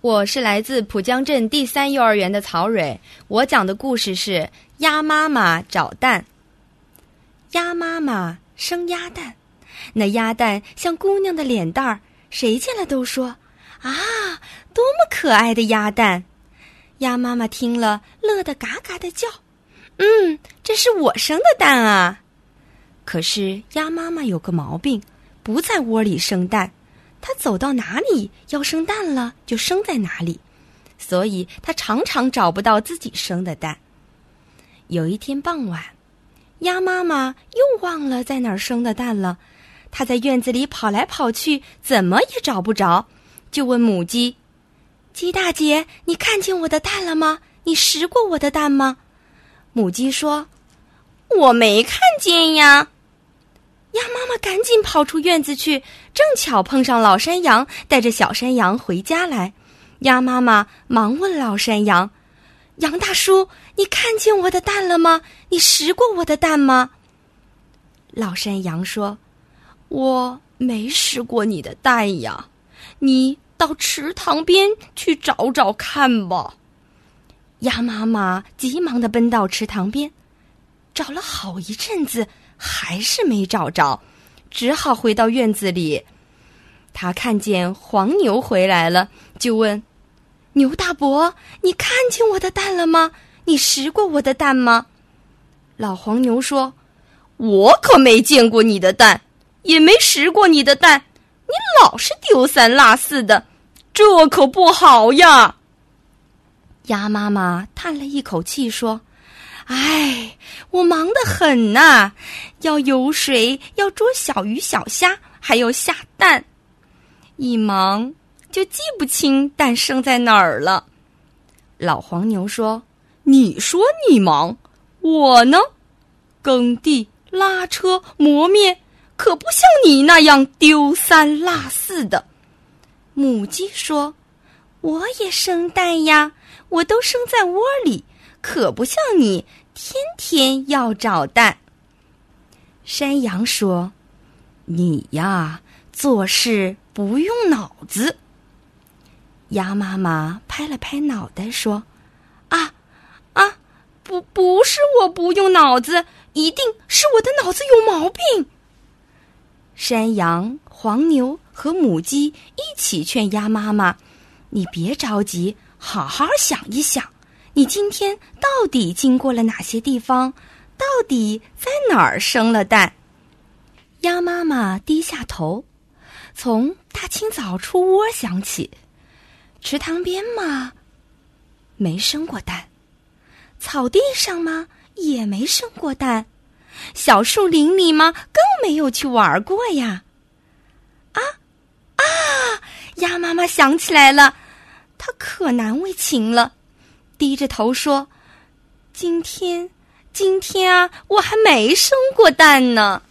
我是来自浦江镇第三幼儿园的曹蕊，我讲的故事是《鸭妈妈找蛋》。鸭妈妈生鸭蛋，那鸭蛋像姑娘的脸蛋儿，谁见了都说：“啊，多么可爱的鸭蛋！”鸭妈妈听了，乐得嘎嘎的叫：“嗯，这是我生的蛋啊！”可是鸭妈妈有个毛病，不在窝里生蛋。它走到哪里要生蛋了，就生在哪里，所以它常常找不到自己生的蛋。有一天傍晚，鸭妈妈又忘了在哪儿生的蛋了。它在院子里跑来跑去，怎么也找不着，就问母鸡：“鸡大姐，你看见我的蛋了吗？你拾过我的蛋吗？”母鸡说：“我没看见呀。”鸭妈妈赶紧跑出院子去，正巧碰上老山羊带着小山羊回家来。鸭妈妈忙问老山羊：“羊大叔，你看见我的蛋了吗？你拾过我的蛋吗？”老山羊说：“我没拾过你的蛋呀，你到池塘边去找找看吧。”鸭妈妈急忙的奔到池塘边，找了好一阵子。还是没找着，只好回到院子里。他看见黄牛回来了，就问：“牛大伯，你看见我的蛋了吗？你食过我的蛋吗？”老黄牛说：“我可没见过你的蛋，也没食过你的蛋。你老是丢三落四的，这可不好呀。”鸭妈妈叹了一口气说。哎，我忙得很呐，要游水，要捉小鱼小虾，还要下蛋，一忙就记不清蛋生在哪儿了。老黄牛说：“你说你忙，我呢，耕地、拉车、磨面，可不像你那样丢三落四的。”母鸡说：“我也生蛋呀，我都生在窝里。”可不像你天天要找蛋。山羊说：“你呀，做事不用脑子。”鸭妈妈拍了拍脑袋说：“啊啊，不不是我不用脑子，一定是我的脑子有毛病。”山羊、黄牛和母鸡一起劝鸭妈妈：“你别着急，好好想一想。”你今天到底经过了哪些地方？到底在哪儿生了蛋？鸭妈妈低下头，从大清早出窝想起，池塘边嘛，没生过蛋；草地上吗，也没生过蛋；小树林里吗，更没有去玩过呀。啊啊！鸭妈妈想起来了，她可难为情了。低着头说：“今天，今天啊，我还没生过蛋呢。”